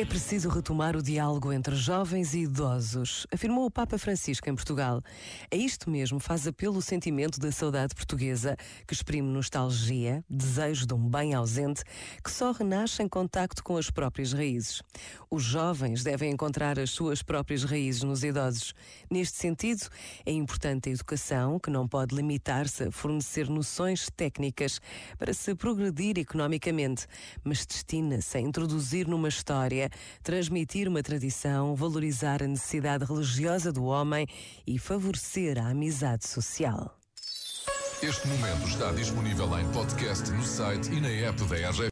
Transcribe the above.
É preciso retomar o diálogo entre jovens e idosos, afirmou o Papa Francisco em Portugal. É isto mesmo, faz apelo o sentimento da saudade portuguesa, que exprime nostalgia, desejo de um bem ausente, que só renasce em contacto com as próprias raízes. Os jovens devem encontrar as suas próprias raízes nos idosos. Neste sentido, é importante a educação, que não pode limitar-se a fornecer noções técnicas para se progredir economicamente, mas destina-se a introduzir numa história transmitir uma tradição, valorizar a necessidade religiosa do homem e favorecer a amizade social. Este momento está disponível em podcast no site e na app da RGF.